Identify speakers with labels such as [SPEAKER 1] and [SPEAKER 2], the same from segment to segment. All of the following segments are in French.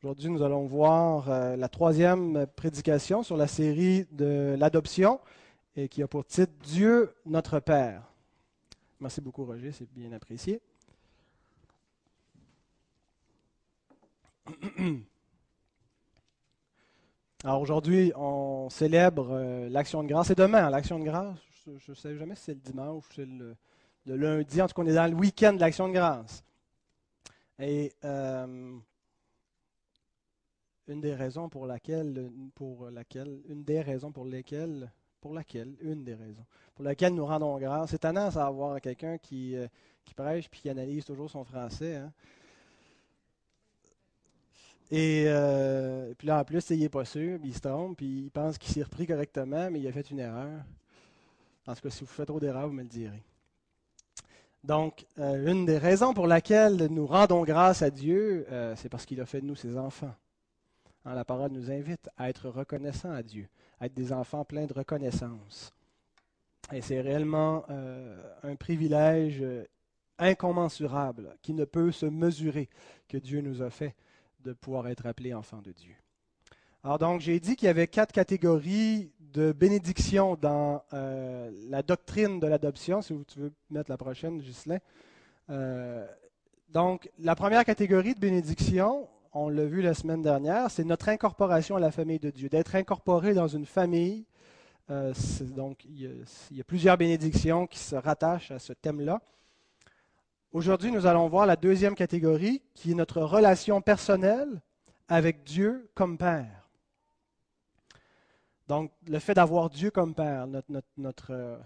[SPEAKER 1] Aujourd'hui, nous allons voir euh, la troisième prédication sur la série de l'adoption et qui a pour titre Dieu notre Père. Merci beaucoup, Roger, c'est bien apprécié. Alors aujourd'hui, on célèbre euh, l'action de grâce. C'est demain, hein, l'action de grâce. Je ne sais jamais si c'est le dimanche ou c'est le, lundi. En tout cas, on est dans le week-end de l'action de grâce. Et euh, une des raisons pour laquelle, pour laquelle, une des raisons pour lesquelles, pour laquelle, une des raisons pour laquelle nous rendons grâce. C'est tendance à avoir quelqu'un qui, euh, qui prêche puis qui analyse toujours son français. Hein. Et euh, puis là, en plus, il n'est pas sûr, il se trompe, puis il pense qu'il s'est repris correctement, mais il a fait une erreur. En tout cas, si vous faites trop d'erreurs, vous me le direz. Donc, euh, une des raisons pour laquelle nous rendons grâce à Dieu, c'est parce qu'il a fait de nous ses enfants. Hein, la parole nous invite à être reconnaissants à Dieu, à être des enfants pleins de reconnaissance. Et c'est réellement euh, un privilège euh, incommensurable qui ne peut se mesurer que Dieu nous a fait de pouvoir être appelés enfants de Dieu. Alors donc, j'ai dit qu'il y avait quatre catégories de bénédiction dans euh, la doctrine de l'adoption. Si tu veux mettre la prochaine, Ghislain. donc, la première catégorie de bénédiction, on l'a vu la semaine dernière, c'est notre incorporation à la famille de Dieu, d'être incorporé dans une famille. Euh, donc, il y, a, plusieurs bénédictions qui se rattachent à ce thème-là. Aujourd'hui, nous allons voir la deuxième catégorie, qui est notre relation personnelle avec Dieu comme Père. Donc, le fait d'avoir Dieu comme Père, notre euh,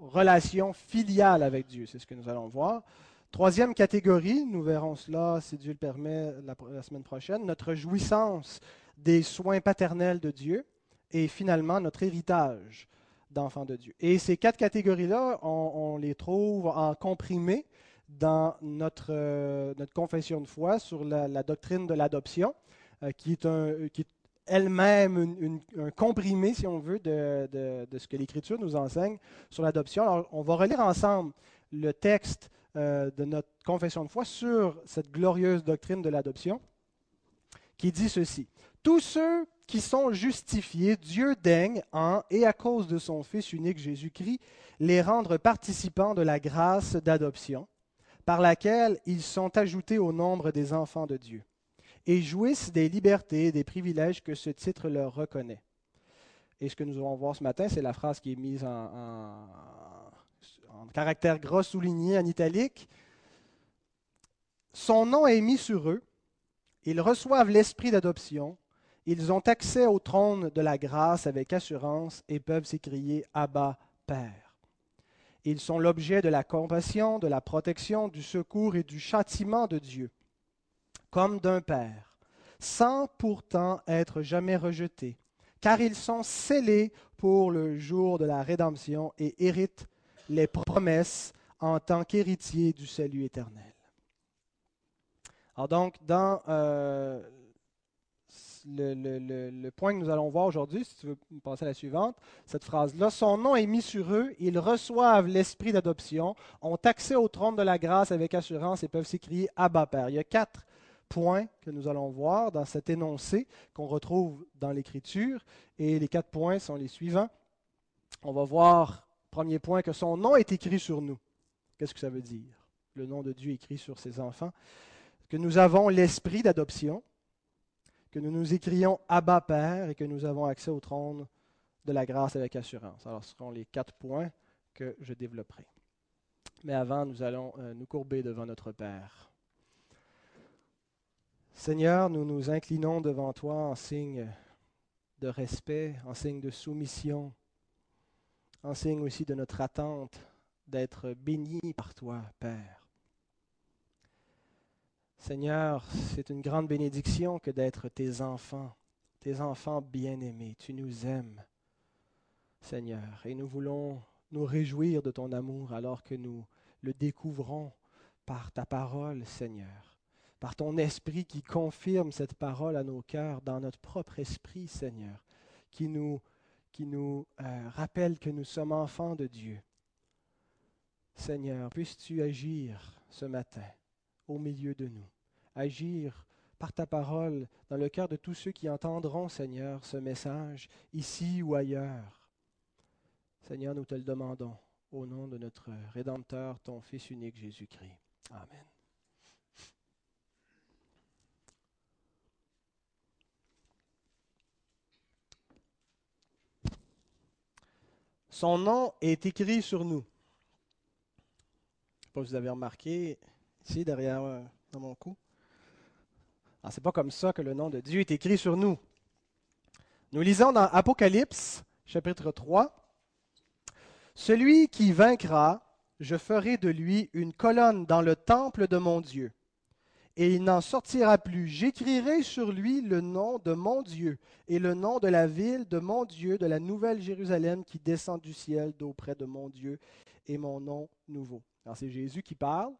[SPEAKER 1] relation filiale avec Dieu, c'est ce que nous allons voir. Troisième catégorie, nous verrons cela, si Dieu le permet, la, semaine prochaine, notre jouissance des soins paternels de Dieu et finalement notre héritage d'enfants de Dieu. Et ces quatre catégories-là, on, les trouve en comprimé dans notre, euh, notre confession de foi sur la, doctrine de l'adoption, euh, qui est, un, qui est elle-même un comprimé, si on veut, de, de, de ce que l'Écriture nous enseigne sur l'adoption. Alors, on va relire ensemble le texte euh, de notre confession de foi sur cette glorieuse doctrine de l'adoption, qui dit ceci. Tous ceux qui sont justifiés, Dieu daigne, en et à cause de son Fils unique Jésus-Christ, les rendre participants de la grâce d'adoption, par laquelle ils sont ajoutés au nombre des enfants de Dieu, et jouissent des libertés et des privilèges que ce titre leur reconnaît. Et ce que nous allons voir ce matin, c'est la phrase qui est mise en, en caractère gros souligné en italique. Son nom est mis sur eux. Ils reçoivent l'esprit d'adoption. Ils ont accès au trône de la grâce avec assurance et peuvent s'écrier Abba, Père. Ils sont l'objet de la compassion, de la protection, du secours et du châtiment de Dieu, comme d'un Père, sans pourtant être jamais rejetés, car ils sont scellés pour le jour de la rédemption et héritent les promesses en tant qu'héritier du salut éternel. Alors donc, dans euh, le, point que nous allons voir aujourd'hui, si tu veux passer à la suivante, cette phrase-là, son nom est mis sur eux, ils reçoivent l'esprit d'adoption, ont accès au trône de la grâce avec assurance et peuvent s'écrier Abba Père. Il y a quatre points que nous allons voir dans cet énoncé qu'on retrouve dans l'Écriture, et les quatre points sont les suivants. On va voir Premier point, que son nom est écrit sur nous. Qu'est-ce que ça veut dire? Le nom de Dieu écrit sur ses enfants. Que nous avons l'esprit d'adoption, que nous nous écrions Abba Père et que nous avons accès au trône de la grâce avec assurance. Alors, ce seront les quatre points que je développerai. Mais avant, nous allons euh, nous courber devant notre Père. Seigneur, nous nous inclinons devant toi en signe de respect, en signe de soumission, en signe aussi de notre attente d'être bénis par toi, Père. Seigneur, c'est une grande bénédiction que d'être tes enfants, tes enfants bien-aimés. Tu nous aimes, Seigneur, et nous voulons nous réjouir de ton amour alors que nous le découvrons par ta parole, Seigneur, par ton esprit qui confirme cette parole à nos cœurs, dans notre propre esprit, Seigneur, qui nous qui nous euh, rappelle que nous sommes enfants de Dieu. Seigneur, puisses-tu agir ce matin au milieu de nous, agir par ta parole dans le cœur de tous ceux qui entendront, Seigneur, ce message, ici ou ailleurs. Seigneur, nous te le demandons au nom de notre Rédempteur, ton Fils unique Jésus-Christ. Amen. Son nom est écrit sur nous. Je sais pas si vous avez remarqué, ici, derrière euh, dans mon cou. Ce n'est pas comme ça que le nom de Dieu est écrit sur nous. Nous lisons dans Apocalypse, chapitre 3. Celui qui vaincra, je ferai de lui une colonne dans le temple de mon Dieu et il n'en sortira plus. J'écrirai sur lui le nom de mon Dieu et le nom de la ville de mon Dieu, de la nouvelle Jérusalem qui descend du ciel d'auprès de mon Dieu et mon nom nouveau. c'est Jésus qui parle.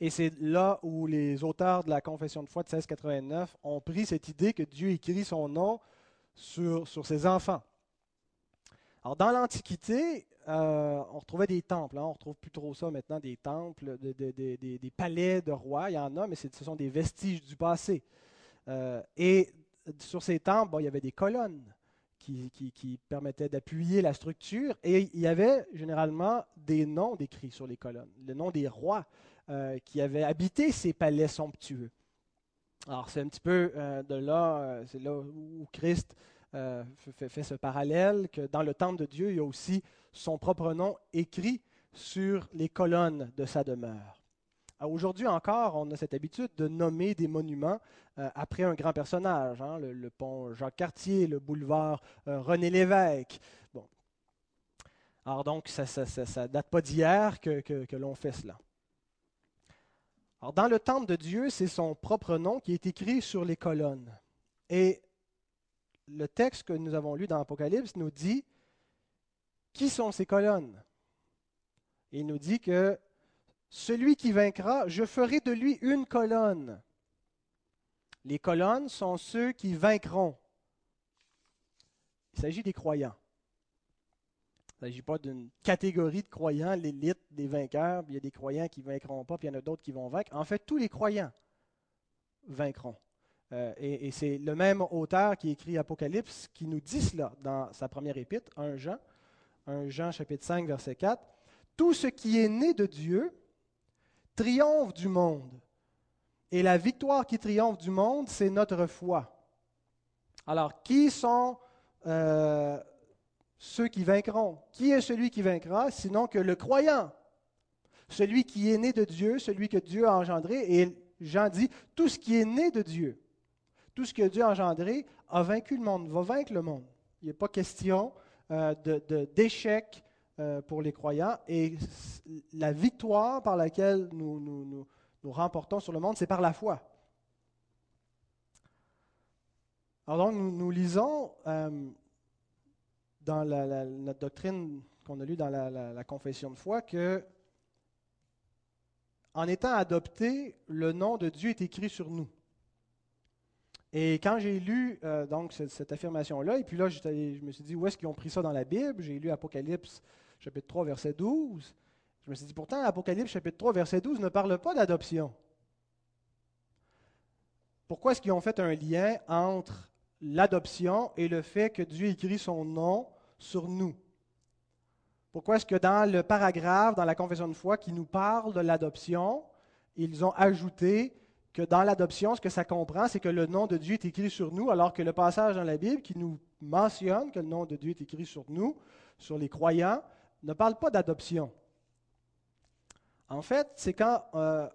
[SPEAKER 1] Et c'est là où les auteurs de la Confession de foi de 1689 ont pris cette idée que Dieu écrit son nom sur, sur ses enfants. Alors, dans l'Antiquité, euh, on retrouvait des temples. Hein. on ne retrouve plus trop ça maintenant, des temples, des palais de rois. Il y en a, mais ce sont des vestiges du passé. Euh, et sur ces temples, il y avait des colonnes qui, permettaient d'appuyer la structure. Et il y avait généralement des noms décrits sur les colonnes. Le nom des rois euh, qui avaient habité ces palais somptueux. Alors, c'est un petit peu de là, c'est là où Christ fait, ce parallèle que dans le temple de Dieu, il y a aussi son propre nom écrit sur les colonnes de sa demeure. Aujourd'hui encore, on a cette habitude de nommer des monuments euh, après un grand personnage, hein, le, pont Jacques-Cartier, le boulevard euh, René Lévesque. Bon. Alors donc, ça ne date pas d'hier que, l'on fait cela. Dans le temple de Dieu, c'est son propre nom qui est écrit sur les colonnes. Et le texte que nous avons lu dans l'Apocalypse nous dit qui sont ces colonnes? Il nous dit que celui qui vaincra, je ferai de lui une colonne. Les colonnes sont ceux qui vaincront. Il s'agit des croyants. Il ne s'agit pas d'une catégorie de croyants, l'élite des vainqueurs, il y a des croyants qui ne vaincront pas, puis il y en a d'autres qui vont vaincre. En fait, tous les croyants vaincront. Euh, et, c'est le même auteur qui écrit Apocalypse qui nous dit cela dans sa première épître, 1 Jean, 1 Jean chapitre 5, verset 4. Tout ce qui est né de Dieu triomphe du monde. Et la victoire qui triomphe du monde, c'est notre foi. Alors, qui sont euh, ceux qui vaincront? Qui est celui qui vaincra? Sinon que le croyant Celui qui est né de Dieu, celui que Dieu a engendré. Et Jean dit, tout ce qui est né de Dieu tout ce que Dieu a engendré a vaincu le monde, va vaincre le monde. Il n'est pas question d'échec euh, pour les croyants. Et la victoire par laquelle nous, nous, remportons sur le monde, c'est par la foi. Alors donc, nous, lisons euh, dans notre doctrine qu'on a lue dans la, confession de foi que en étant adopté, le nom de Dieu est écrit sur nous. Et quand j'ai lu euh, donc cette, affirmation-là, et puis là, je me suis dit, où est-ce qu'ils ont pris ça dans la Bible? J'ai lu Apocalypse chapitre 3, verset 12. Je me suis dit, pourtant, Apocalypse chapitre 3, verset 12 ne parle pas d'adoption. Pourquoi est-ce qu'ils ont fait un lien entre l'adoption et le fait que Dieu écrit son nom sur nous? Pourquoi est-ce que dans le paragraphe, dans la confession de foi qui nous parle de l'adoption, ils ont ajouté que dans l'adoption, ce que ça comprend, c'est que le nom de Dieu est écrit sur nous, alors que le passage dans la Bible qui nous mentionne que le nom de Dieu est écrit sur nous, sur les croyants, ne parle pas d'adoption. En fait, c'est quand euh,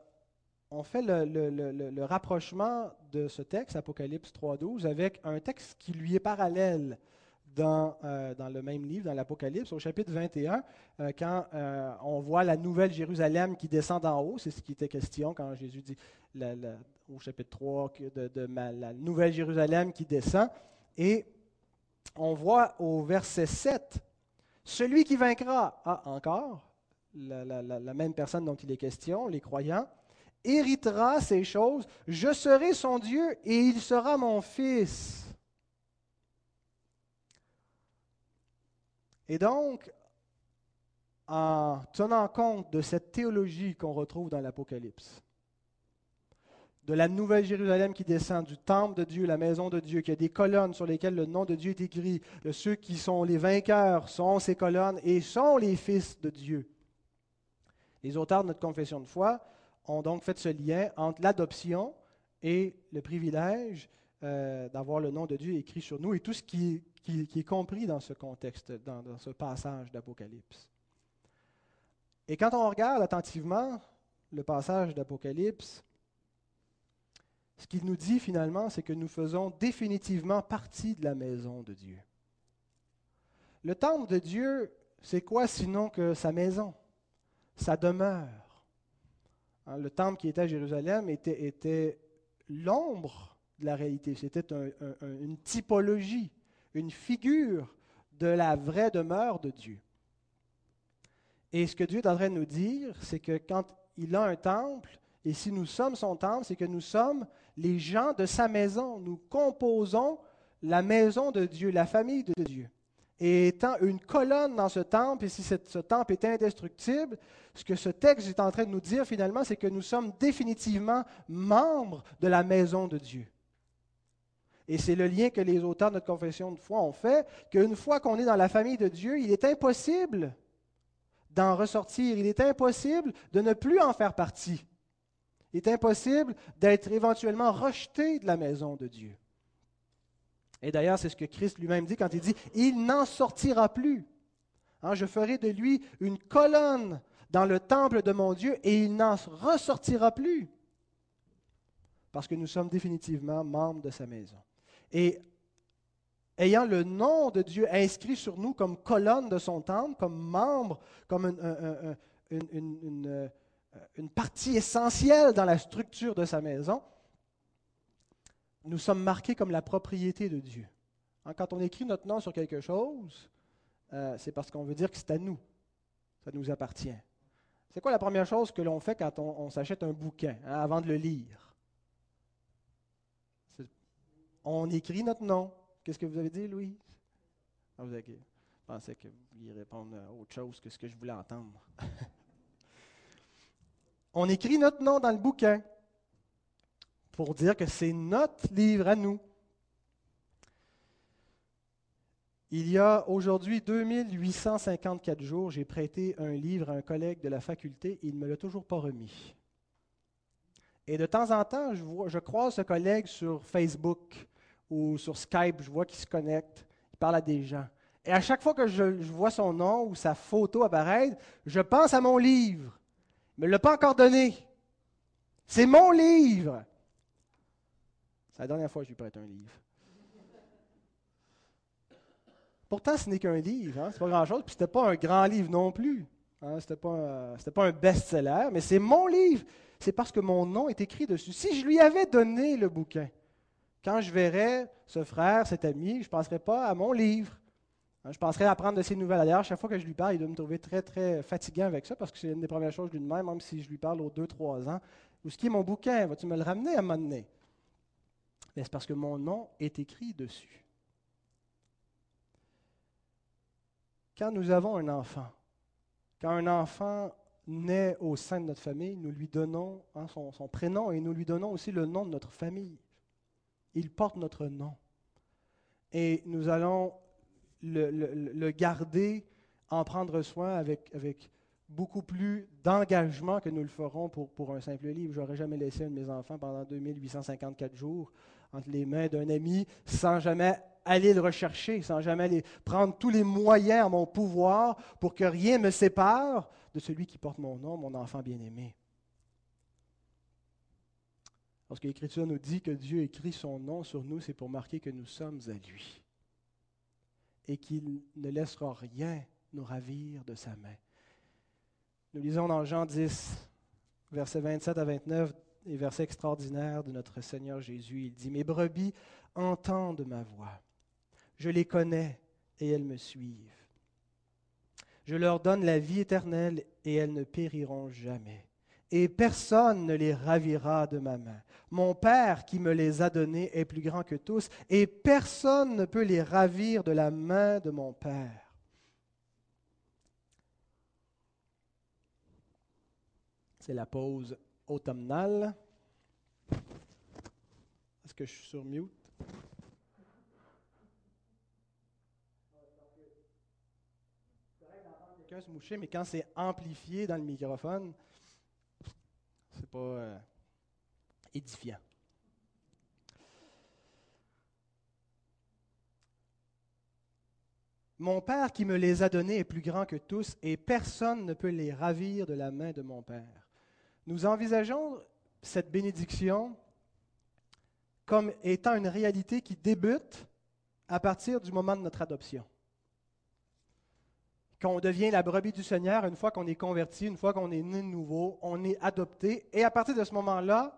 [SPEAKER 1] on fait le, rapprochement de ce texte, Apocalypse 3.12, avec un texte qui lui est parallèle dans, euh, dans le même livre, dans l'Apocalypse, au chapitre 21, euh, quand on voit la nouvelle Jérusalem qui descend d'en haut, c'est ce qui était question quand Jésus dit au chapitre 3 de, la Nouvelle Jérusalem qui descend. Et on voit au verset 7, celui qui vaincra, ah, encore, la, même personne dont il est question, les croyants, héritera ces choses, je serai son Dieu et il sera mon fils. Et donc, en tenant compte de cette théologie qu'on retrouve dans l'Apocalypse, de la nouvelle Jérusalem qui descend, du temple de Dieu, la maison de Dieu, qui a des colonnes sur lesquelles le nom de Dieu est écrit. De ceux qui sont les vainqueurs sont ces colonnes et sont les fils de Dieu. Les auteurs de notre confession de foi ont donc fait ce lien entre l'adoption et le privilège euh, d'avoir le nom de Dieu écrit sur nous et tout ce qui, est compris dans ce contexte, dans, dans ce passage d'Apocalypse. Et quand on regarde attentivement le passage d'Apocalypse, ce qu'il nous dit finalement, c'est que nous faisons définitivement partie de la maison de Dieu. Le temple de Dieu, c'est quoi sinon que sa maison, sa demeure? Hein, le temple qui était à Jérusalem était, l'ombre de la réalité, c'était une typologie, une figure de la vraie demeure de Dieu. Et ce que Dieu est en train de nous dire, c'est que quand il a un temple, et si nous sommes son temple, c'est que nous sommes les gens de sa maison. Nous composons la maison de Dieu, la famille de Dieu. Et étant une colonne dans ce temple, et si ce temple est indestructible, ce que ce texte est en train de nous dire finalement, c'est que nous sommes définitivement membres de la maison de Dieu. Et c'est le lien que les auteurs de notre confession de foi ont fait, qu'une fois qu'on est dans la famille de Dieu, il est impossible d'en ressortir, il est impossible de ne plus en faire partie. Il est impossible d'être éventuellement rejeté de la maison de Dieu. Et d'ailleurs, c'est ce que Christ lui-même dit quand il dit, il n'en sortira plus. Hein, je ferai de lui une colonne dans le temple de mon Dieu et il n'en ressortira plus. Parce que nous sommes définitivement membres de sa maison. Et ayant le nom de Dieu inscrit sur nous comme colonne de son temple, comme membre, comme une euh, partie essentielle dans la structure de sa maison, nous sommes marqués comme la propriété de Dieu. Hein, quand on écrit notre nom sur quelque chose, euh, c'est parce qu'on veut dire que c'est à nous. Ça nous appartient. C'est quoi la première chose que l'on fait quand on, s'achète un bouquin hein, avant de le lire? On écrit notre nom. Qu'est-ce que vous avez dit, Louis? Ah, vous je pensais que vous répondre à autre chose que ce que je voulais entendre. on écrit notre nom dans le bouquin pour dire que c'est notre livre à nous. Il y a aujourd'hui 2854 jours, j'ai prêté un livre à un collègue de la faculté et il ne me l'a toujours pas remis. Et de temps en temps, je, vois, je croise ce collègue sur Facebook ou sur Skype, je vois qu'il se connecte, il parle à des gens. Et à chaque fois que je vois son nom ou sa photo apparaître, je pense à mon livre ne me l'a pas encore donné. C'est mon livre. C'est la dernière fois que je lui prête un livre. Pourtant, ce n'est qu'un livre, hein? c'est pas grand-chose, puis ce n'était pas un grand livre non plus. Hein? Ce n'était pas, pas, un best-seller, mais c'est mon livre. C'est parce que mon nom est écrit dessus. Si je lui avais donné le bouquin, quand je verrais ce frère, cet ami, je ne penserais pas à mon livre. Hein, je penserais apprendre de ses nouvelles. D'ailleurs, chaque fois que je lui parle, il doit me trouver très, très fatiguant avec ça, parce que c'est une des premières choses que je lui demande, même si je lui parle aux deux, trois ans. Où est-ce qui est mon bouquin? Vas-tu me le ramener à un moment donné? c'est parce que mon nom est écrit dessus. Quand nous avons un enfant, quand un enfant naît au sein de notre famille, nous lui donnons hein, son prénom et nous lui donnons aussi le nom de notre famille. Il porte notre nom. Et nous allons le, garder, en prendre soin avec, beaucoup plus d'engagement que nous le ferons pour, un simple livre. Je n'aurais jamais laissé un de mes enfants pendant 2854 jours entre les mains d'un ami sans jamais aller le rechercher, sans jamais aller prendre tous les moyens à mon pouvoir pour que rien ne me sépare de celui qui porte mon nom, mon enfant bien-aimé. Lorsque l'Écriture nous dit que Dieu écrit son nom sur nous, c'est pour marquer que nous sommes à lui et qu'il ne laissera rien nous ravir de sa main. Nous lisons dans Jean 10, versets 27 à 29, et versets extraordinaires de notre Seigneur Jésus. Il dit, Mes brebis entendent ma voix. Je les connais et elles me suivent. Je leur donne la vie éternelle et elles ne périront jamais et personne ne les ravira de ma main. Mon Père qui me les a donnés est plus grand que tous, et personne ne peut les ravir de la main de mon Père. C'est la pause automnale. Est-ce que je suis sur mute? quelqu'un se moucher, mais quand c'est amplifié dans le microphone, euh, édifiant. Mon Père qui me les a donnés est plus grand que tous, et personne ne peut les ravir de la main de mon Père. Nous envisageons cette bénédiction comme étant une réalité qui débute à partir du moment de notre adoption. Quand on devient la brebis du Seigneur, une fois qu'on est converti, une fois qu'on est né nouveau, on est adopté, et à partir de ce moment-là,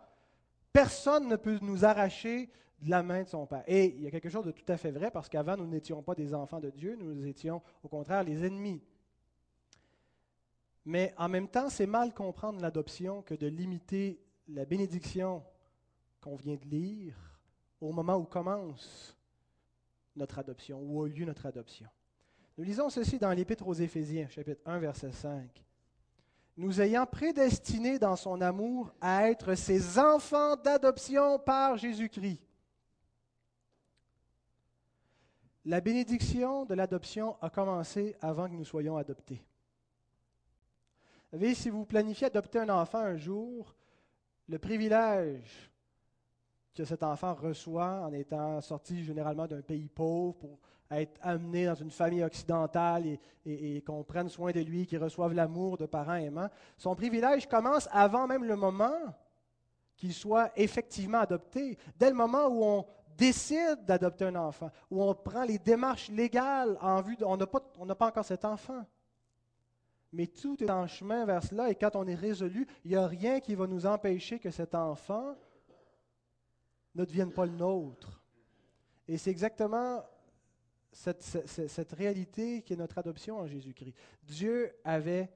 [SPEAKER 1] personne ne peut nous arracher de la main de son Père. Et il y a quelque chose de tout à fait vrai, parce qu'avant, nous n'étions pas des enfants de Dieu, nous étions au contraire les ennemis. Mais en même temps, c'est mal comprendre l'adoption que de limiter la bénédiction qu'on vient de lire au moment où commence notre adoption, où a lieu notre adoption. Nous lisons ceci dans l'Épître aux Éphésiens, chapitre 1, verset 5. Nous ayant prédestinés dans son amour à être ses enfants d'adoption par Jésus-Christ. La bénédiction de l'adoption a commencé avant que nous soyons adoptés. Vous savez, si vous planifiez adopter un enfant un jour, le privilège que cet enfant reçoit en étant sorti généralement d'un pays pauvre pour être amené dans une famille occidentale et, qu'on prenne soin de lui, qu'il reçoive l'amour de parents aimants. Son privilège commence avant même le moment qu'il soit effectivement adopté. Dès le moment où on décide d'adopter un enfant, où on prend les démarches légales en vue, de, on n'a pas, pas encore cet enfant. Mais tout est en chemin vers cela et quand on est résolu, il n'y a rien qui va nous empêcher que cet enfant ne devienne pas le nôtre. Et c'est exactement cette, cette, réalité qui est notre adoption en Jésus-Christ. Dieu avait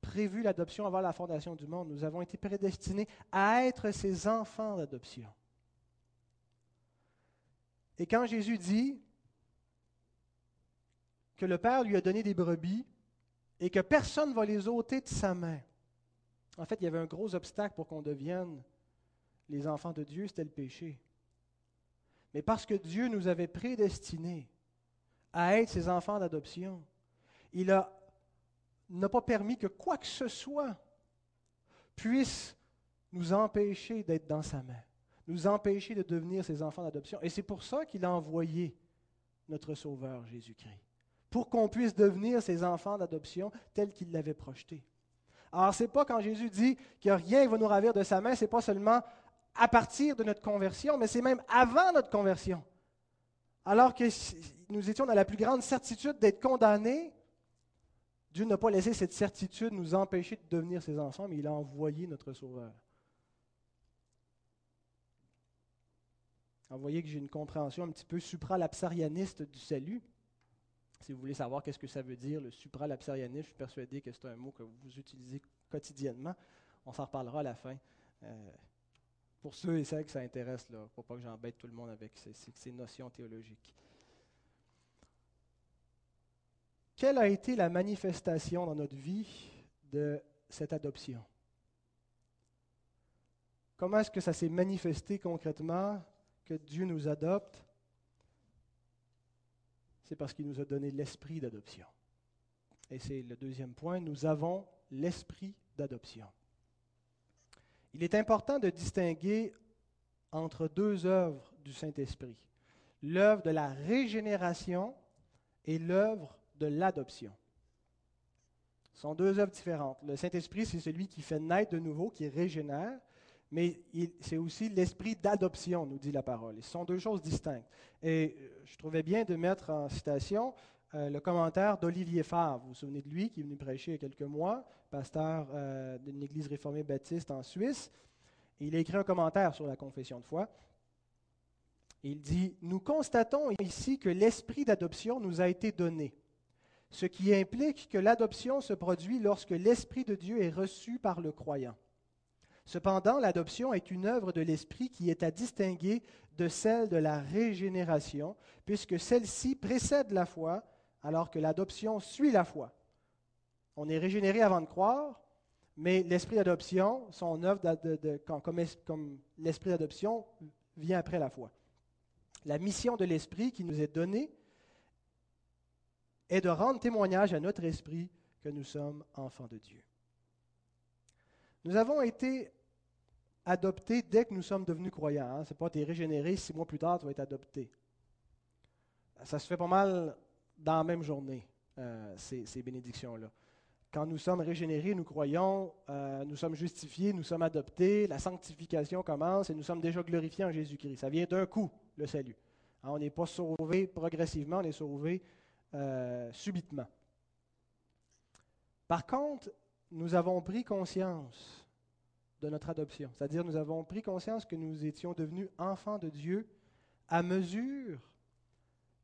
[SPEAKER 1] prévu l'adoption avant la fondation du monde. Nous avons été prédestinés à être ses enfants d'adoption. Et quand Jésus dit que le Père lui a donné des brebis et que personne ne va les ôter de sa main, en fait, il y avait un gros obstacle pour qu'on devienne les enfants de Dieu, c'était le péché. Mais parce que Dieu nous avait prédestinés à être ses enfants d'adoption, il n'a pas permis que quoi que ce soit puisse nous empêcher d'être dans sa main, nous empêcher de devenir ses enfants d'adoption. Et c'est pour ça qu'il a envoyé notre Sauveur Jésus-Christ, pour qu'on puisse devenir ses enfants d'adoption tels qu'il l'avait projeté. Alors, ce n'est pas quand Jésus dit que rien ne va nous ravir de sa main, ce n'est pas seulement à partir de notre conversion, mais c'est même avant notre conversion. Alors que nous étions dans la plus grande certitude d'être condamnés, Dieu n'a pas laissé cette certitude nous empêcher de devenir ses enfants, mais il a envoyé notre Sauveur. vous voyez que j'ai une compréhension un petit peu supralapsarianiste du salut. Si vous voulez savoir qu'est-ce que ça veut dire, le supralapsarianisme, je suis persuadé que c'est un mot que vous utilisez quotidiennement. On s'en reparlera à la fin. Euh, pour ceux et celles que ça intéresse, là, pour pas que j'embête tout le monde avec ces, notions théologiques. Quelle a été la manifestation dans notre vie de cette adoption? Comment est-ce que ça s'est manifesté concrètement que Dieu nous adopte? C'est parce qu'il nous a donné l'esprit d'adoption. Et c'est le deuxième point, nous avons l'esprit d'adoption. Il est important de distinguer entre deux œuvres du Saint-Esprit, l'œuvre de la régénération et l'œuvre de l'adoption. Ce sont deux œuvres différentes. Le Saint-Esprit, c'est celui qui fait naître de nouveau, qui régénère, mais c'est aussi l'esprit d'adoption, nous dit la parole. ce sont deux choses distinctes. Et euh, je trouvais bien de mettre en citation euh, le commentaire d'Olivier Favre. Vous vous souvenez de lui, qui est venu prêcher il y a quelques mois, pasteur euh, d'une église réformée baptiste en Suisse. il a écrit un commentaire sur la confession de foi. Il dit Nous constatons ici que l'esprit d'adoption nous a été donné, ce qui implique que l'adoption se produit lorsque l'esprit de Dieu est reçu par le croyant. Cependant, l'adoption est une œuvre de l'esprit qui est à distinguer de celle de la régénération, puisque celle-ci précède la foi alors que l'adoption suit la foi. On est régénéré avant de croire, mais l'esprit d'adoption, son œuvre comme, l'esprit d'adoption vient après la foi. La mission de l'Esprit qui nous est donnée est de rendre témoignage à notre esprit que nous sommes enfants de Dieu. Nous avons été adoptés dès que nous sommes devenus croyants. Hein. Ce n'est pas es régénéré, six mois plus tard, tu vas être adopté. Ça se fait pas mal dans la même journée, euh, ces bénédictions-là. Quand nous sommes régénérés, nous croyons, euh, nous sommes justifiés, nous sommes adoptés, la sanctification commence et nous sommes déjà glorifiés en Jésus-Christ. Ça vient d'un coup, le salut. Hein, on n'est pas sauvé progressivement, on est sauvé euh, subitement. Par contre, nous avons pris conscience de notre adoption, c'est-à-dire nous avons pris conscience que nous étions devenus enfants de Dieu à mesure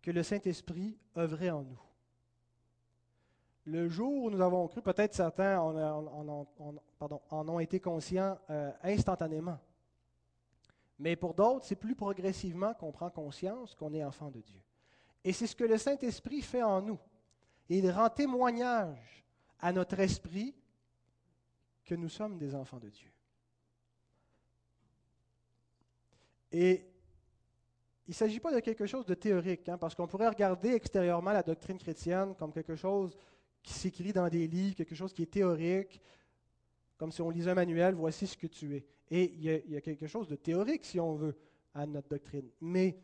[SPEAKER 1] que le Saint-Esprit œuvrait en nous. Le jour où nous avons cru, peut-être certains en, ont été conscients euh, instantanément. Mais pour d'autres, c'est plus progressivement qu'on prend conscience qu'on est enfant de Dieu. Et c'est ce que le Saint-Esprit fait en nous. Il rend témoignage à notre esprit que nous sommes des enfants de Dieu. Et il ne s'agit pas de quelque chose de théorique, hein, parce qu'on pourrait regarder extérieurement la doctrine chrétienne comme quelque chose qui s'écrit dans des livres, quelque chose qui est théorique, comme si on lisait un manuel, voici ce que tu es. Et il y, a, quelque chose de théorique, si on veut, à notre doctrine. Mais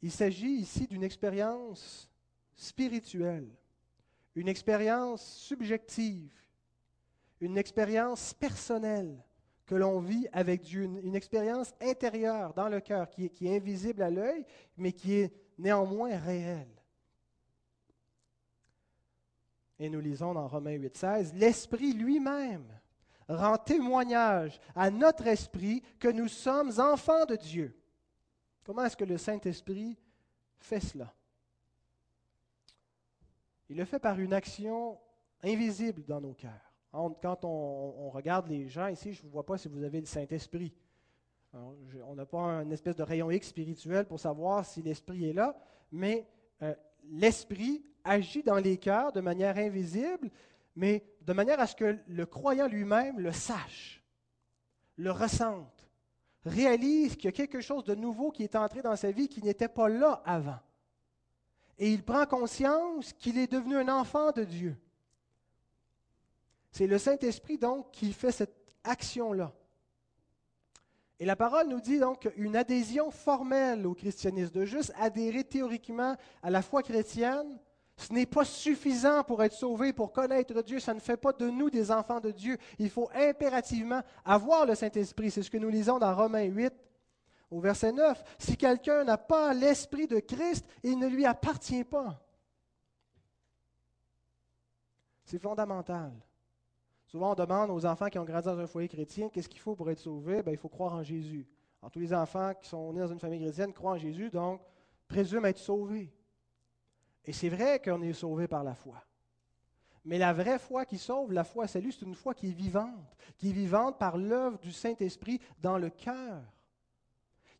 [SPEAKER 1] il s'agit ici d'une expérience spirituelle, une expérience subjective, une expérience personnelle que l'on vit avec Dieu, une, expérience intérieure dans le cœur qui est, invisible à l'œil, mais qui est néanmoins réelle. Et nous lisons dans Romains 8,16, l'Esprit lui-même rend témoignage à notre esprit que nous sommes enfants de Dieu. Comment est-ce que le Saint-Esprit fait cela? Il le fait par une action invisible dans nos cœurs. Quand on, regarde les gens ici, je ne vois pas si vous avez le Saint-Esprit. On n'a pas un espèce de rayon X spirituel pour savoir si l'Esprit est là, mais euh, l'Esprit agit dans les cœurs de manière invisible, mais de manière à ce que le croyant lui-même le sache, le ressente, réalise qu'il y a quelque chose de nouveau qui est entré dans sa vie qui n'était pas là avant. Et il prend conscience qu'il est devenu un enfant de Dieu. C'est le Saint-Esprit donc qui fait cette action-là. Et la parole nous dit donc une adhésion formelle au christianisme, de juste adhérer théoriquement à la foi chrétienne, ce n'est pas suffisant pour être sauvé, pour connaître Dieu. Ça ne fait pas de nous des enfants de Dieu. Il faut impérativement avoir le Saint-Esprit. C'est ce que nous lisons dans Romains 8, au verset 9. Si quelqu'un n'a pas l'Esprit de Christ, il ne lui appartient pas. C'est fondamental. Souvent, on demande aux enfants qui ont grandi dans un foyer chrétien, qu'est-ce qu'il faut pour être sauvé? Ben, il faut croire en Jésus. Alors, tous les enfants qui sont nés dans une famille chrétienne croient en Jésus, donc présument être sauvés. Et c'est vrai qu'on est sauvé par la foi. Mais la vraie foi qui sauve, la foi salut, c'est une foi qui est vivante, qui est vivante par l'œuvre du Saint-Esprit dans le cœur,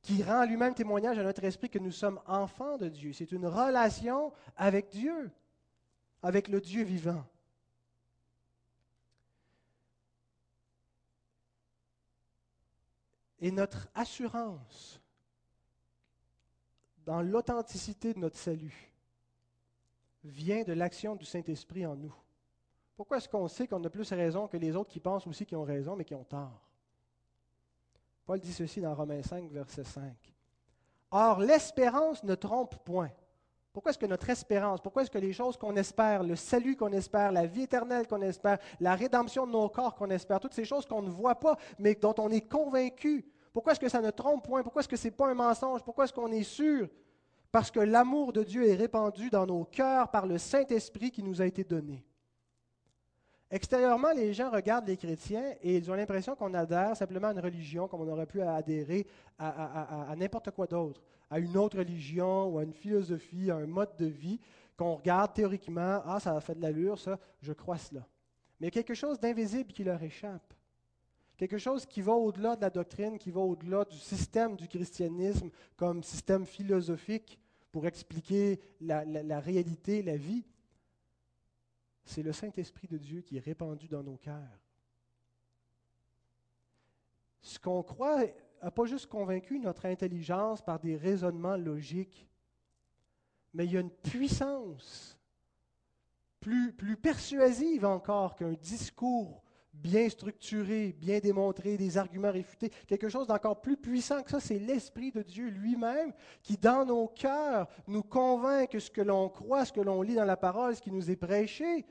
[SPEAKER 1] qui rend lui-même témoignage à notre esprit que nous sommes enfants de Dieu. C'est une relation avec Dieu, avec le Dieu vivant. Et notre assurance dans l'authenticité de notre salut vient de l'action du Saint-Esprit en nous. Pourquoi est-ce qu'on sait qu'on a plus raison que les autres qui pensent aussi qu'ils ont raison, mais qui ont tort? Paul dit ceci dans Romains 5, verset 5. Or, l'espérance ne trompe point. Pourquoi est-ce que notre espérance, pourquoi est-ce que les choses qu'on espère, le salut qu'on espère, la vie éternelle qu'on espère, la rédemption de nos corps qu'on espère, toutes ces choses qu'on ne voit pas, mais dont on est convaincu, pourquoi est-ce que ça ne trompe point? Pourquoi est-ce que ce n'est pas un mensonge? Pourquoi est-ce qu'on est sûr? Parce que l'amour de Dieu est répandu dans nos cœurs par le Saint-Esprit qui nous a été donné. Extérieurement, les gens regardent les chrétiens et ils ont l'impression qu'on adhère simplement à une religion comme on aurait pu adhérer à, n'importe quoi d'autre, à une autre religion ou à une philosophie, à un mode de vie qu'on regarde théoriquement, ah ça a fait de l'allure, ça, je crois cela. Mais il y a quelque chose d'invisible qui leur échappe. Quelque chose qui va au-delà de la doctrine, qui va au-delà du système du christianisme comme système philosophique pour expliquer la, réalité, la vie. C'est le Saint-Esprit de Dieu qui est répandu dans nos cœurs. Ce qu'on croit n'a pas juste convaincu notre intelligence par des raisonnements logiques, mais il y a une puissance plus persuasive encore qu'un discours bien structuré, bien démontré, des arguments réfutés. Quelque chose d'encore plus puissant que ça, c'est l'Esprit de Dieu lui-même qui, dans nos cœurs, nous convainc que ce que l'on croit, ce que l'on lit dans la parole, ce qui nous est prêché,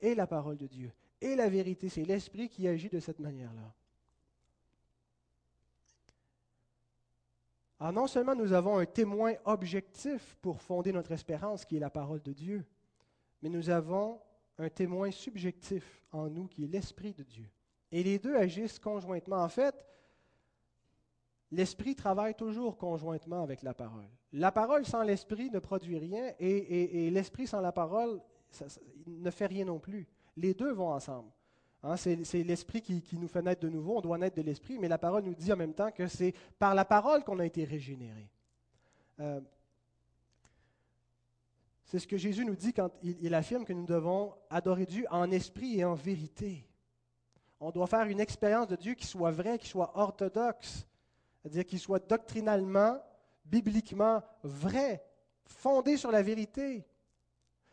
[SPEAKER 1] est la parole de Dieu, est la vérité. C'est l'Esprit qui agit de cette manière-là. Alors non seulement nous avons un témoin objectif pour fonder notre espérance, qui est la parole de Dieu, mais nous avons un témoin subjectif en nous qui est l'Esprit de Dieu. Et les deux agissent conjointement. En fait, l'Esprit travaille toujours conjointement avec la parole. La parole sans l'Esprit ne produit rien et, l'Esprit sans la parole ne fait rien non plus. Les deux vont ensemble. Hein, c'est, l'Esprit qui, nous fait naître de nouveau, on doit naître de l'Esprit, mais la parole nous dit en même temps que c'est par la parole qu'on a été régénéré. Euh, c'est ce que Jésus nous dit quand il, affirme que nous devons adorer Dieu en esprit et en vérité. On doit faire une expérience de Dieu qui soit vraie, qui soit orthodoxe, c'est-à-dire qui soit doctrinalement, bibliquement vrai, fondée sur la vérité.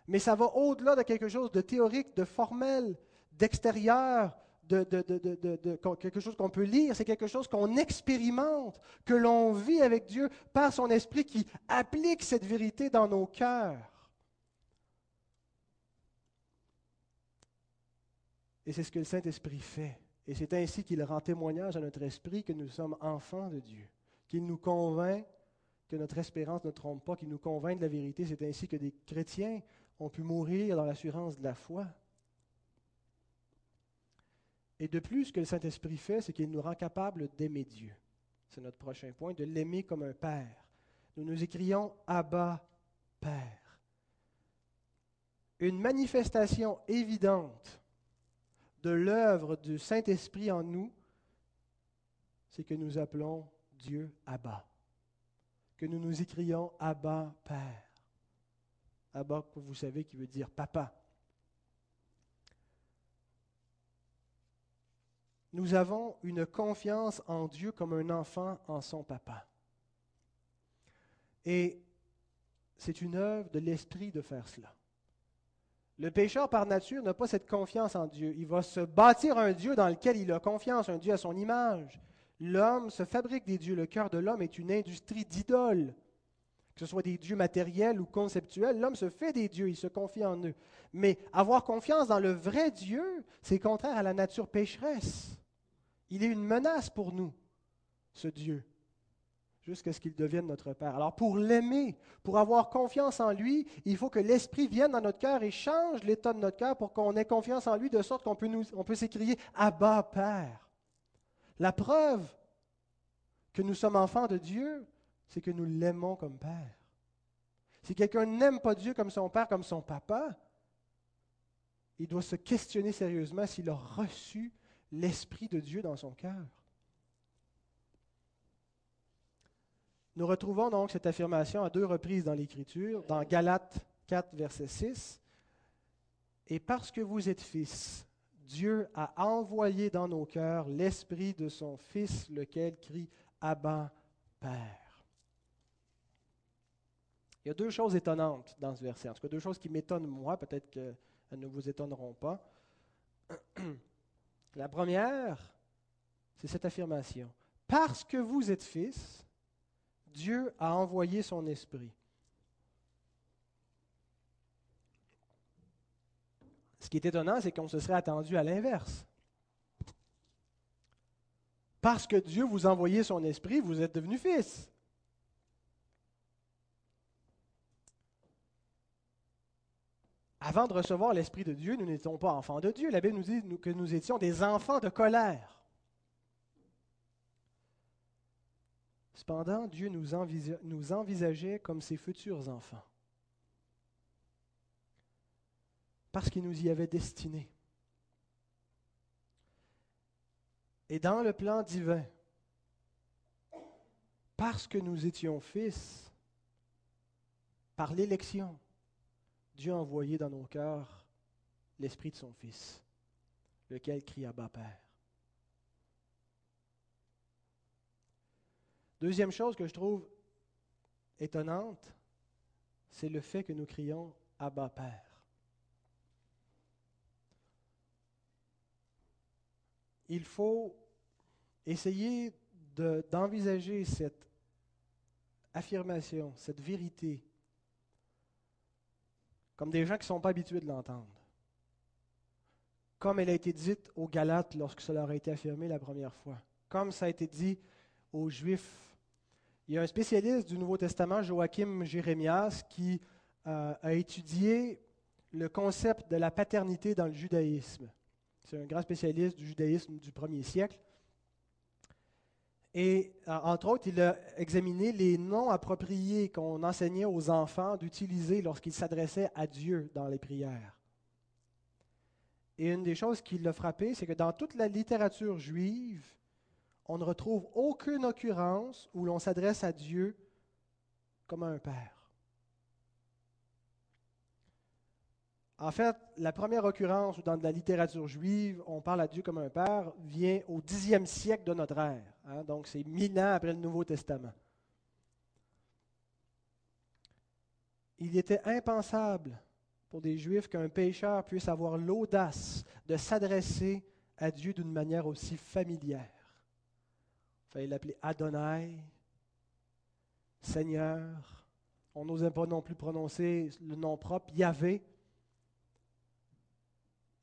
[SPEAKER 1] Mais ça va au-delà de quelque chose de théorique, de formel, d'extérieur, de, quelque chose qu'on peut lire, c'est quelque chose qu'on expérimente, que l'on vit avec Dieu par son esprit qui applique cette vérité dans nos cœurs. Et c'est ce que le Saint-Esprit fait. Et c'est ainsi qu'il rend témoignage à notre esprit que nous sommes enfants de Dieu, qu'il nous convainc que notre espérance ne trompe pas, qu'il nous convainc de la vérité. C'est ainsi que des chrétiens ont pu mourir dans l'assurance de la foi. Et de plus, ce que le Saint-Esprit fait, c'est qu'il nous rend capables d'aimer Dieu. C'est notre prochain point, de l'aimer comme un Père. Nous nous écrions Abba, Père. Une manifestation évidente de l'œuvre du Saint-Esprit en nous, c'est que nous appelons Dieu Abba, que nous nous écrions Abba Père. Abba, vous savez, qui veut dire papa. Nous avons une confiance en Dieu comme un enfant en son papa. Et c'est une œuvre de l'Esprit de faire cela. Le pécheur par nature n'a pas cette confiance en Dieu. Il va se bâtir un Dieu dans lequel il a confiance, un Dieu à son image. L'homme se fabrique des dieux. Le cœur de l'homme est une industrie d'idoles. Que ce soit des dieux matériels ou conceptuels, l'homme se fait des dieux, il se confie en eux. Mais avoir confiance dans le vrai Dieu, c'est contraire à la nature pécheresse. Il est une menace pour nous, ce Dieu jusqu'à ce qu'il devienne notre Père. Alors pour l'aimer, pour avoir confiance en lui, il faut que l'Esprit vienne dans notre cœur et change l'état de notre cœur pour qu'on ait confiance en lui de sorte qu'on peut, s'écrier Abba Père. La preuve que nous sommes enfants de Dieu, c'est que nous l'aimons comme Père. Si quelqu'un n'aime pas Dieu comme son Père, comme son Papa, il doit se questionner sérieusement s'il a reçu l'Esprit de Dieu dans son cœur. Nous retrouvons donc cette affirmation à deux reprises dans l'Écriture, dans Galates 4, verset 6. Et parce que vous êtes fils, Dieu a envoyé dans nos cœurs l'esprit de son Fils, lequel crie Abba, Père. Il y a deux choses étonnantes dans ce verset. En tout cas, deux choses qui m'étonnent moi, peut-être qu'elles ne vous étonneront pas. La première, c'est cette affirmation. Parce que vous êtes fils, Dieu a envoyé son esprit. Ce qui est étonnant, c'est qu'on se serait attendu à l'inverse. Parce que Dieu vous a envoyé son esprit, vous êtes devenu fils. Avant de recevoir l'Esprit de Dieu, nous n'étions pas enfants de Dieu. La Bible nous dit que nous étions des enfants de colère. Cependant, Dieu nous, envisageait comme ses futurs enfants, parce qu'il nous y avait destinés. Et dans le plan divin, parce que nous étions fils, par l'élection, Dieu a envoyé dans nos cœurs l'esprit de son Fils, lequel crie à bas Père. Deuxième chose que je trouve étonnante, c'est le fait que nous crions Abba Père. Il faut essayer d'envisager cette affirmation, cette vérité, comme des gens qui ne sont pas habitués de l'entendre. Comme elle a été dite aux Galates lorsque cela a été affirmé la première fois. Comme ça a été dit aux Juifs. Il y a un spécialiste du Nouveau Testament, Joachim Jérémias, qui euh, a étudié le concept de la paternité dans le judaïsme. C'est un grand spécialiste du judaïsme du premier siècle. Et euh, entre autres, il a examiné les noms appropriés qu'on enseignait aux enfants d'utiliser lorsqu'ils s'adressaient à Dieu dans les prières. Et une des choses qui l'a frappé, c'est que dans toute la littérature juive, on ne retrouve aucune occurrence où l'on s'adresse à Dieu comme à un père. En fait, la première occurrence où dans la littérature juive, on parle à Dieu comme un père, vient au dixième siècle de notre ère. Hein. donc, c'est mille ans après le Nouveau Testament. Il était impensable pour des Juifs qu'un pécheur puisse avoir l'audace de s'adresser à Dieu d'une manière aussi familière. Il fallait l'appeler Adonai, Seigneur. On n'osait pas non plus prononcer le nom propre, Yahvé.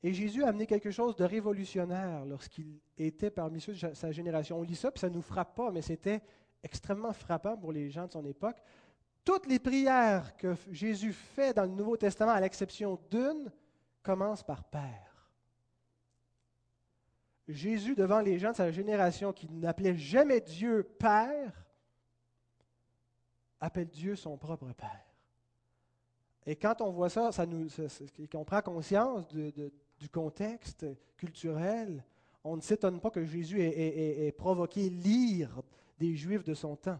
[SPEAKER 1] Et Jésus a amené quelque chose de révolutionnaire lorsqu'il était parmi ceux de sa génération. On lit ça, puis ça ne nous frappe pas, mais c'était extrêmement frappant pour les gens de son époque. Toutes les prières que Jésus fait dans le Nouveau Testament, à l'exception d'une, commencent par Père. Jésus, devant les gens de sa génération qui n'appelaient jamais Dieu Père, appelle Dieu son propre Père. Et quand on voit ça, ça nous, on prend conscience du contexte culturel, on ne s'étonne pas que Jésus ait, provoqué l'ire des Juifs de son temps,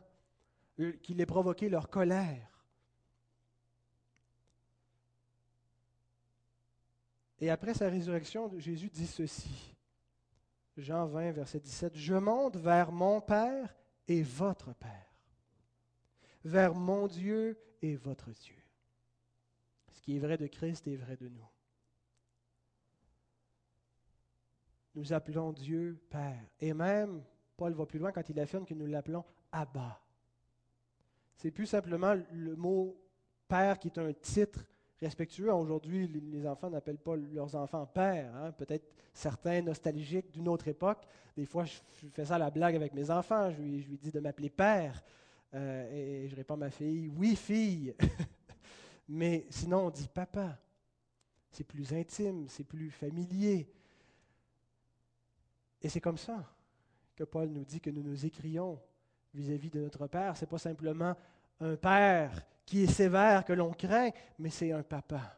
[SPEAKER 1] euh, qu'il ait provoqué leur colère. Et après sa résurrection, Jésus dit ceci. Jean 20, verset 17, Je monte vers mon Père et votre Père, vers mon Dieu et votre Dieu. Ce qui est vrai de Christ est vrai de nous. nous appelons Dieu Père. Et même, Paul va plus loin quand il affirme que nous l'appelons Abba. C'est plus simplement le mot Père qui est un titre respectueux. Aujourd'hui, les enfants n'appellent pas leurs enfants Père. Hein. Peut-être certains nostalgiques d'une autre époque. Des fois, je fais ça la blague avec mes enfants. Je lui, dis de m'appeler Père. Euh, et je réponds à ma fille, oui, fille. Mais sinon, on dit Papa. C'est plus intime, c'est plus familier. Et c'est comme ça que Paul nous dit que nous nous écrions vis-à-vis de notre Père. Ce n'est pas simplement un Père qui est sévère, que l'on craint, mais c'est un Papa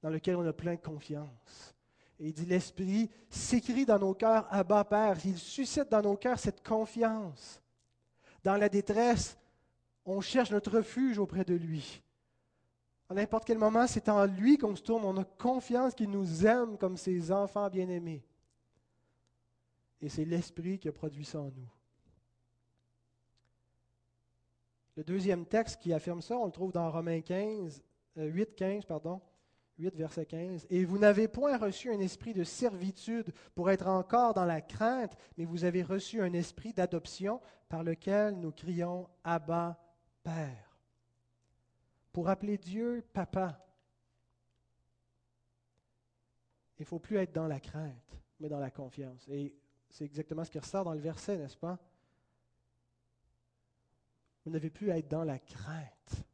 [SPEAKER 1] dans lequel on a plein de confiance. Et il dit, l'Esprit s'écrit dans nos cœurs, Abba Père. Il suscite dans nos cœurs cette confiance. Dans la détresse, on cherche notre refuge auprès de lui. À n'importe quel moment, c'est en lui qu'on se tourne. On a confiance qu'il nous aime comme ses enfants bien-aimés. Et c'est l'Esprit qui a produit ça en nous. Le deuxième texte qui affirme ça, on le trouve dans Romains 15, 8, 15, pardon, 8, verset 15. Et vous n'avez point reçu un esprit de servitude pour être encore dans la crainte, mais vous avez reçu un esprit d'adoption par lequel nous crions Abba, Père. Pour appeler Dieu Papa, il ne faut plus être dans la crainte, mais dans la confiance. Et c'est exactement ce qui ressort dans le verset, n'est-ce pas? Vous n'avez plus à être dans la crainte.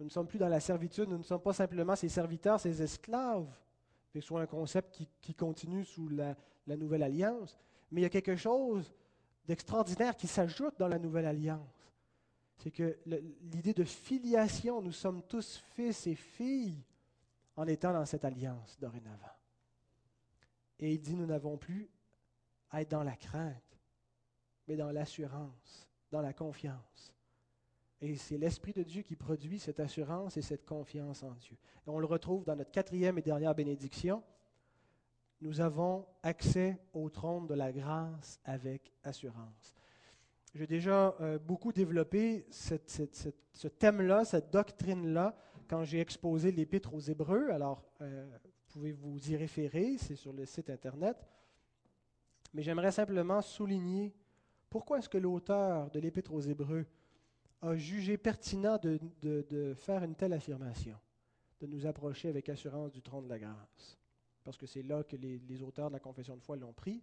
[SPEAKER 1] Nous ne sommes plus dans la servitude, nous ne sommes pas simplement ses serviteurs, ses esclaves. C'est soit un concept qui, continue sous la, nouvelle alliance, mais il y a quelque chose d'extraordinaire qui s'ajoute dans la nouvelle alliance. C'est que l'idée de filiation, nous sommes tous fils et filles en étant dans cette alliance dorénavant. Et il dit, nous n'avons plus être dans la crainte, mais dans l'assurance, dans la confiance. Et c'est l'Esprit de Dieu qui produit cette assurance et cette confiance en Dieu. Et on le retrouve dans notre quatrième et dernière bénédiction. Nous avons accès au trône de la grâce avec assurance. j'ai déjà euh, beaucoup développé ce thème-là, cette doctrine-là, quand j'ai exposé l'Épître aux Hébreux. Alors, euh, vous pouvez vous y référer, c'est sur le site Internet. Mais j'aimerais simplement souligner pourquoi est-ce que l'auteur de l'Épître aux Hébreux a jugé pertinent de, faire une telle affirmation, de nous approcher avec assurance du trône de la grâce? Parce que c'est là que les, les auteurs de la confession de foi l'ont pris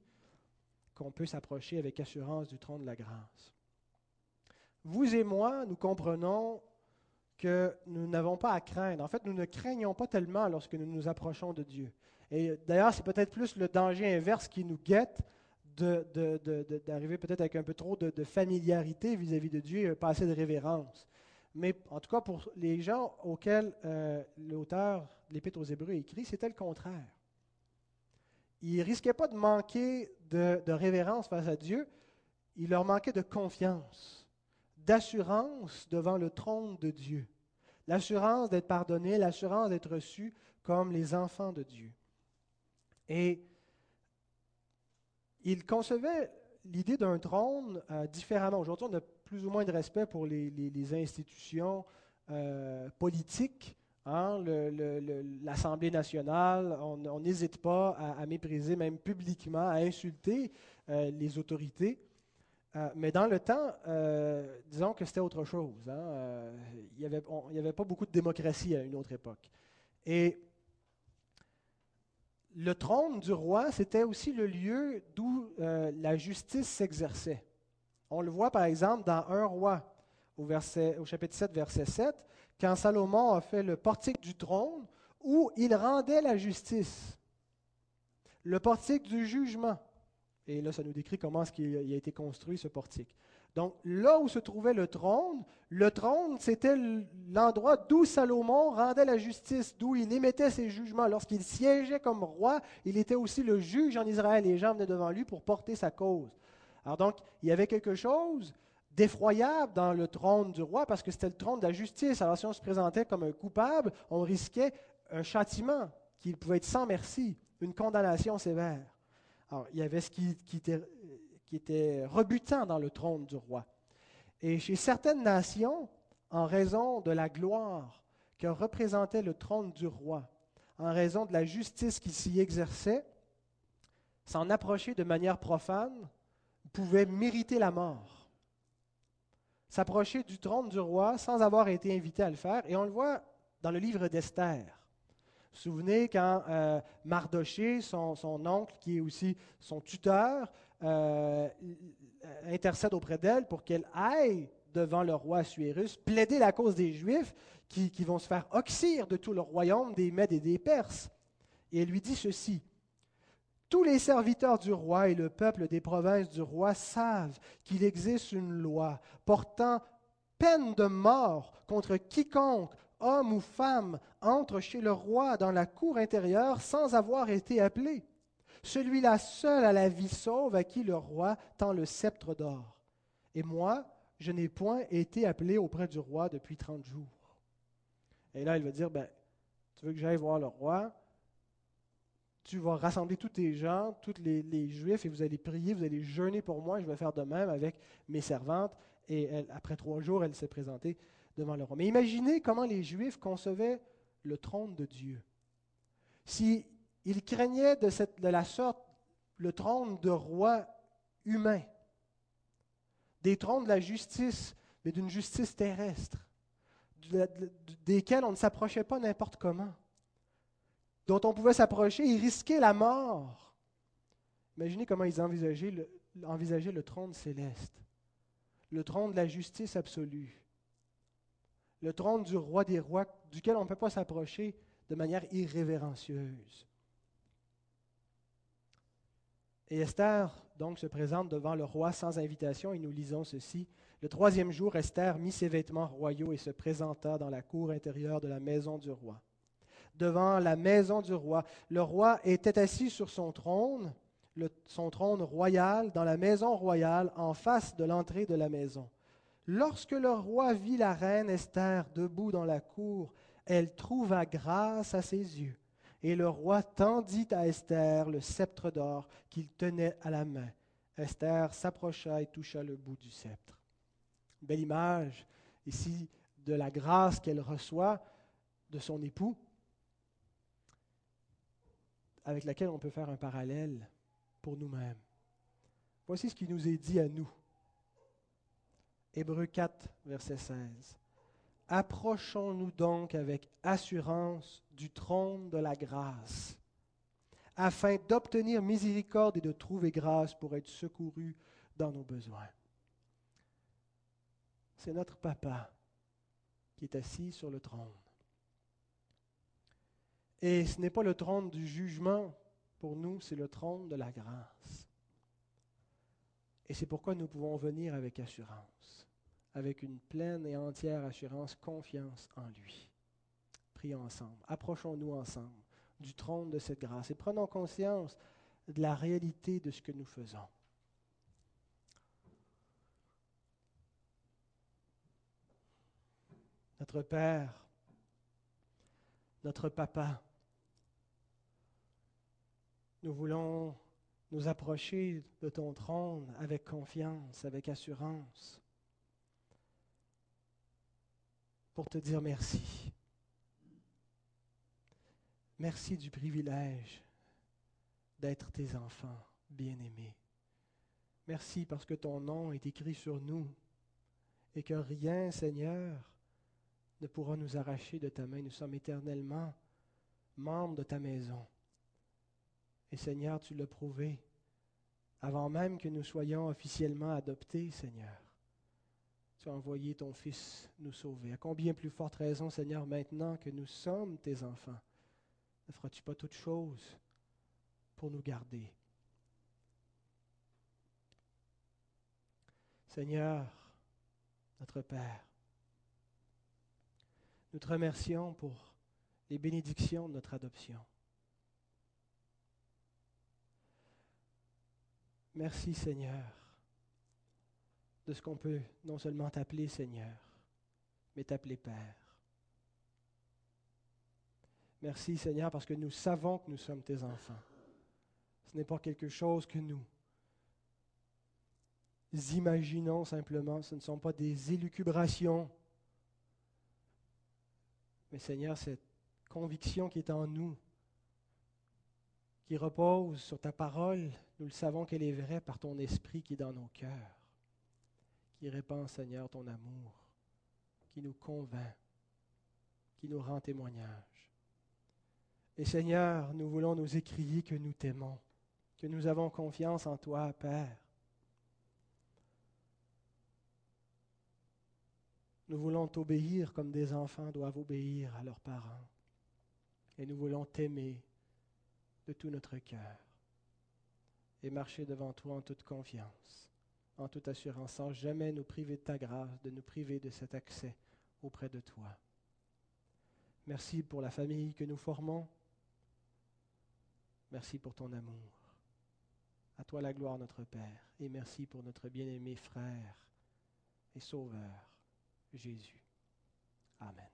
[SPEAKER 1] qu'on peut s'approcher avec assurance du trône de la grâce. Vous et moi, nous comprenons que nous n'avons pas à craindre. En fait, nous ne craignons pas tellement lorsque nous nous approchons de Dieu. Et d'ailleurs, c'est peut-être plus le danger inverse qui nous guette d'arriver peut-être avec un peu trop de, familiarité vis-à-vis de Dieu pas assez de révérence. Mais en tout cas, pour les gens auxquels euh, l'auteur de l'Épître aux Hébreux écrit, c'était le contraire ils ne risquaient pas de manquer de, révérence face à Dieu, il leur manquait de confiance, d'assurance devant le trône de Dieu. L'assurance d'être pardonné, l'assurance d'être reçu comme les enfants de Dieu. Et ils concevaient l'idée d'un trône euh, différemment. Aujourd'hui, on a plus ou moins de respect pour les, institutions euh, politiques Hein, L'Assemblée nationale, on n'hésite pas à, mépriser, même publiquement, à insulter euh, les autorités. Mais dans le temps, disons que c'était autre chose. Hein. il n'y avait, avait, pas beaucoup de démocratie à une autre époque. Et le trône du roi, c'était aussi le lieu d'où la justice s'exerçait. On le voit par exemple dans Un roi, au, au chapitre 7, verset 7 quand Salomon a fait le portique du trône, où il rendait la justice, le portique du jugement. Et là, ça nous décrit comment est-ce qu'il a été construit, ce portique. Donc, là où se trouvait le trône, le trône, c'était l'endroit d'où Salomon rendait la justice, d'où il émettait ses jugements. Lorsqu'il siégeait comme roi, il était aussi le juge en Israël. Les gens venaient devant lui pour porter sa cause. Alors donc, il y avait quelque chose d'effroyable dans le trône du roi parce que c'était le trône de la justice. Alors si on se présentait comme un coupable, on risquait un châtiment qui pouvait être sans merci, une condamnation sévère. Il y avait ce qui, était, qui était rebutant dans le trône du roi. Et chez certaines nations, en raison de la gloire que représentait le trône du roi, en raison de la justice qui s'y exerçait, s'en approcher de manière profane pouvait mériter la mort s'approcher du trône du roi sans avoir été invité à le faire. Et on le voit dans le livre d'Esther. Souvenez quand euh, Mardoché, son, oncle, qui est aussi son tuteur, euh, intercède auprès d'elle pour qu'elle aille devant le roi Assuérus, plaider la cause des Juifs qui, qui vont se faire oxyre de tout le royaume des Mèdes et des Perses. Et elle lui dit ceci tous les serviteurs du roi et le peuple des provinces du roi savent qu'il existe une loi portant peine de mort contre quiconque, homme ou femme, entre chez le roi dans la cour intérieure sans avoir été appelé. Celui-là seul a la vie sauve à qui le roi tend le sceptre d'or. Et moi, je n'ai point été appelé auprès du roi depuis trente jours. Et là, il va dire, ben, tu veux que j'aille voir le roi? tu vas rassembler tous tes gens, tous les, Juifs, et vous allez prier, vous allez jeûner pour moi. Je vais faire de même avec mes servantes. Et après trois jours, elle s'est présentée Mais imaginez comment les Juifs concevaient le trône de Dieu. S'ils craignaient de, la sorte le trône de roi humain, des trônes de la justice, mais d'une justice terrestre, desquels on ne s'approchait pas n'importe comment dont on pouvait s'approcher et risquer la mort. Imaginez comment ils envisageaient le trône céleste, le trône de la justice absolue, le trône du roi des rois, duquel on ne peut pas s'approcher de manière irrévérencieuse. Et Esther, donc, se présente devant le roi sans invitation, et nous lisons ceci. Le troisième jour, Esther mit ses vêtements royaux et se présenta dans la cour intérieure de la maison du roi devant la maison du roi. Le roi était assis sur son trône, son trône royal, dans la maison royale, en face de l'entrée de la maison. Lorsque le roi vit la reine Esther debout dans la cour, elle trouva grâce à ses yeux. Et le roi tendit à Esther le sceptre d'or qu'il tenait à la main. Esther s'approcha et toucha le bout du sceptre. Belle image ici de la grâce qu'elle reçoit de son époux, avec laquelle on peut faire un parallèle pour nous-mêmes. Voici ce qui nous est dit à nous. Hébreu 4, verset 16. Approchons-nous donc avec assurance du trône de la grâce, afin d'obtenir miséricorde et de trouver grâce pour être secourus dans nos besoins. C'est notre papa qui est assis sur le trône. Et ce n'est pas le trône du jugement pour nous, c'est le trône de la grâce. Et c'est pourquoi nous pouvons venir avec assurance, avec une pleine et entière assurance, confiance en lui. Prions ensemble, approchons-nous ensemble du trône de cette grâce et prenons conscience de la réalité de ce que nous faisons. Notre Père, notre Papa, nous voulons nous approcher de ton trône avec confiance, avec assurance, pour te dire merci. Merci du privilège d'être tes enfants bien-aimés. Merci parce que ton nom est écrit sur nous et que rien, Seigneur, ne pourra nous arracher de ta main. Nous sommes éternellement membres de ta maison. Et Seigneur, tu l'as prouvé avant même que nous soyons officiellement adoptés, Seigneur. Tu as envoyé ton Fils nous sauver. À combien plus forte raison, Seigneur, maintenant que nous sommes tes enfants, ne feras-tu pas toutes choses pour nous garder? Seigneur, notre Père, nous te remercions pour les bénédictions de notre adoption. Merci Seigneur de ce qu'on peut non seulement t'appeler Seigneur, mais t'appeler Père. Merci Seigneur parce que nous savons que nous sommes tes enfants. Ce n'est pas quelque chose que nous imaginons simplement, ce ne sont pas des élucubrations. Mais Seigneur, cette conviction qui est en nous, qui repose sur ta parole, nous le savons qu'elle est vraie par ton esprit qui est dans nos cœurs, qui répand, Seigneur, ton amour, qui nous convainc, qui nous rend témoignage. Et Seigneur, nous voulons nous écrier que nous t'aimons, que nous avons confiance en toi, Père. Nous voulons t'obéir comme des enfants doivent obéir à leurs parents. Et nous voulons t'aimer de tout notre cœur et marcher devant toi en toute confiance, en toute assurance, sans jamais nous priver de ta grâce, de nous priver de cet accès auprès de toi. Merci pour la famille que nous formons. Merci pour ton amour. À toi la gloire, notre Père, et merci pour notre bien-aimé frère et sauveur, Jésus. Amen.